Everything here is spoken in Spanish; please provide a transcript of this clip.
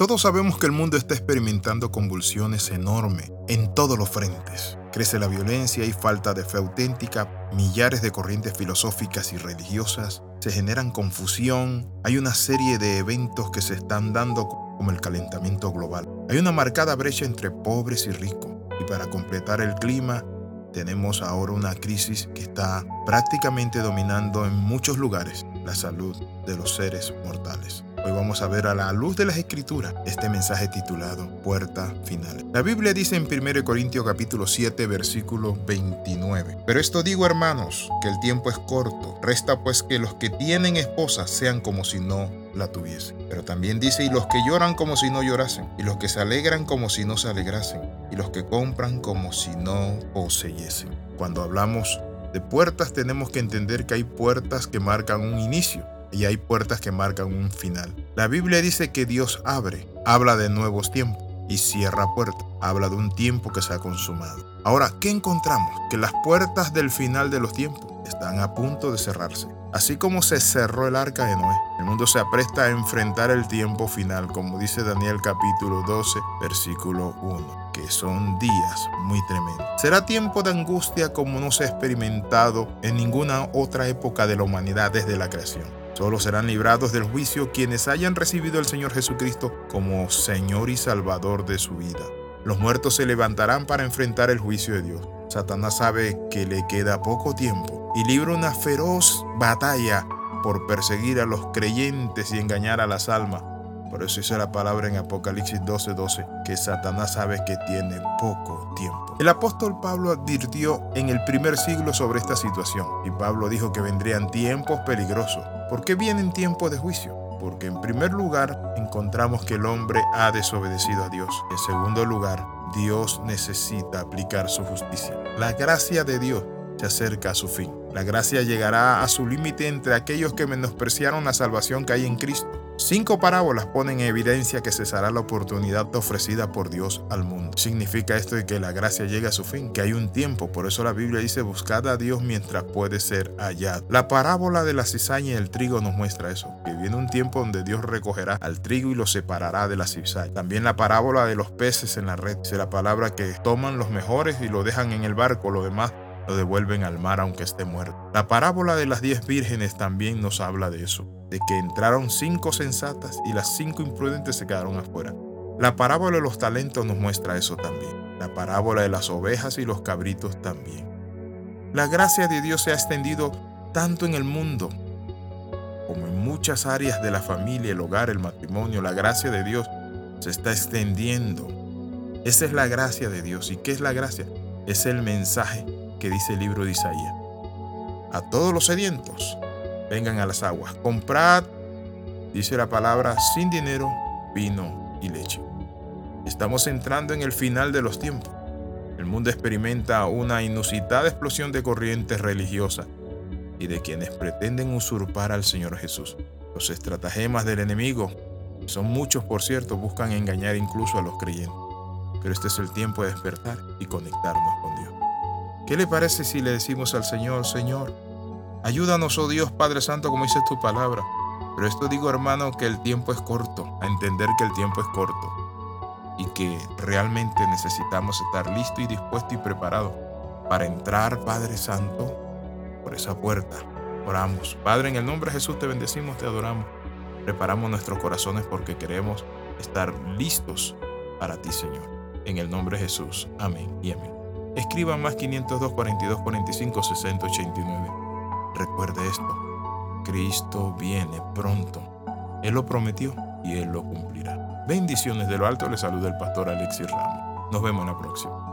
Todos sabemos que el mundo está experimentando convulsiones enormes en todos los frentes. Crece la violencia y falta de fe auténtica, millares de corrientes filosóficas y religiosas, se generan confusión, hay una serie de eventos que se están dando como el calentamiento global. Hay una marcada brecha entre pobres y ricos y para completar el clima tenemos ahora una crisis que está prácticamente dominando en muchos lugares la salud de los seres mortales. Hoy vamos a ver a la luz de las escrituras este mensaje titulado Puerta Final. La Biblia dice en 1 Corintios capítulo 7 versículo 29. Pero esto digo hermanos, que el tiempo es corto. Resta pues que los que tienen esposa sean como si no la tuviesen. Pero también dice, y los que lloran como si no llorasen, y los que se alegran como si no se alegrasen, y los que compran como si no poseyesen. Cuando hablamos de puertas tenemos que entender que hay puertas que marcan un inicio y hay puertas que marcan un final. La Biblia dice que Dios abre, habla de nuevos tiempos y cierra puertas, habla de un tiempo que se ha consumado. Ahora, ¿qué encontramos? Que las puertas del final de los tiempos están a punto de cerrarse. Así como se cerró el arca de Noé, el mundo se apresta a enfrentar el tiempo final, como dice Daniel capítulo 12, versículo 1, que son días muy tremendos. Será tiempo de angustia como no se ha experimentado en ninguna otra época de la humanidad desde la creación. Solo serán librados del juicio quienes hayan recibido al Señor Jesucristo como Señor y Salvador de su vida. Los muertos se levantarán para enfrentar el juicio de Dios. Satanás sabe que le queda poco tiempo y libra una feroz batalla por perseguir a los creyentes y engañar a las almas. Por eso dice la palabra en Apocalipsis 12:12, que Satanás sabe que tiene poco tiempo. El apóstol Pablo advirtió en el primer siglo sobre esta situación y Pablo dijo que vendrían tiempos peligrosos ¿Por qué vienen tiempos de juicio? Porque en primer lugar encontramos que el hombre ha desobedecido a Dios. En segundo lugar, Dios necesita aplicar su justicia. La gracia de Dios se acerca a su fin. La gracia llegará a su límite entre aquellos que menospreciaron la salvación que hay en Cristo Cinco parábolas ponen en evidencia que cesará la oportunidad ofrecida por Dios al mundo. Significa esto de que la gracia llega a su fin, que hay un tiempo. Por eso la Biblia dice, buscad a Dios mientras puede ser hallado. La parábola de la cizaña y el trigo nos muestra eso, que viene un tiempo donde Dios recogerá al trigo y lo separará de la cizaña. También la parábola de los peces en la red. Dice la palabra que toman los mejores y lo dejan en el barco, lo demás lo devuelven al mar aunque esté muerto. La parábola de las diez vírgenes también nos habla de eso de que entraron cinco sensatas y las cinco imprudentes se quedaron afuera. La parábola de los talentos nos muestra eso también. La parábola de las ovejas y los cabritos también. La gracia de Dios se ha extendido tanto en el mundo como en muchas áreas de la familia, el hogar, el matrimonio. La gracia de Dios se está extendiendo. Esa es la gracia de Dios. ¿Y qué es la gracia? Es el mensaje que dice el libro de Isaías. A todos los sedientos, vengan a las aguas. Comprad, dice la palabra, sin dinero, vino y leche. Estamos entrando en el final de los tiempos. El mundo experimenta una inusitada explosión de corrientes religiosas y de quienes pretenden usurpar al Señor Jesús. Los estratagemas del enemigo, son muchos por cierto, buscan engañar incluso a los creyentes. Pero este es el tiempo de despertar y conectarnos con Dios. ¿Qué le parece si le decimos al Señor, Señor, Ayúdanos, oh Dios Padre Santo, como dice tu palabra. Pero esto digo, hermano, que el tiempo es corto, a entender que el tiempo es corto y que realmente necesitamos estar listo y dispuesto y preparado para entrar, Padre Santo, por esa puerta. Oramos. Padre, en el nombre de Jesús te bendecimos, te adoramos. Preparamos nuestros corazones porque queremos estar listos para ti, Señor. En el nombre de Jesús. Amén y amén. Escriba más 502 42 45 60 89. Recuerde esto, Cristo viene pronto. Él lo prometió y Él lo cumplirá. Bendiciones de lo alto, le saluda el pastor Alexis Ramos. Nos vemos en la próxima.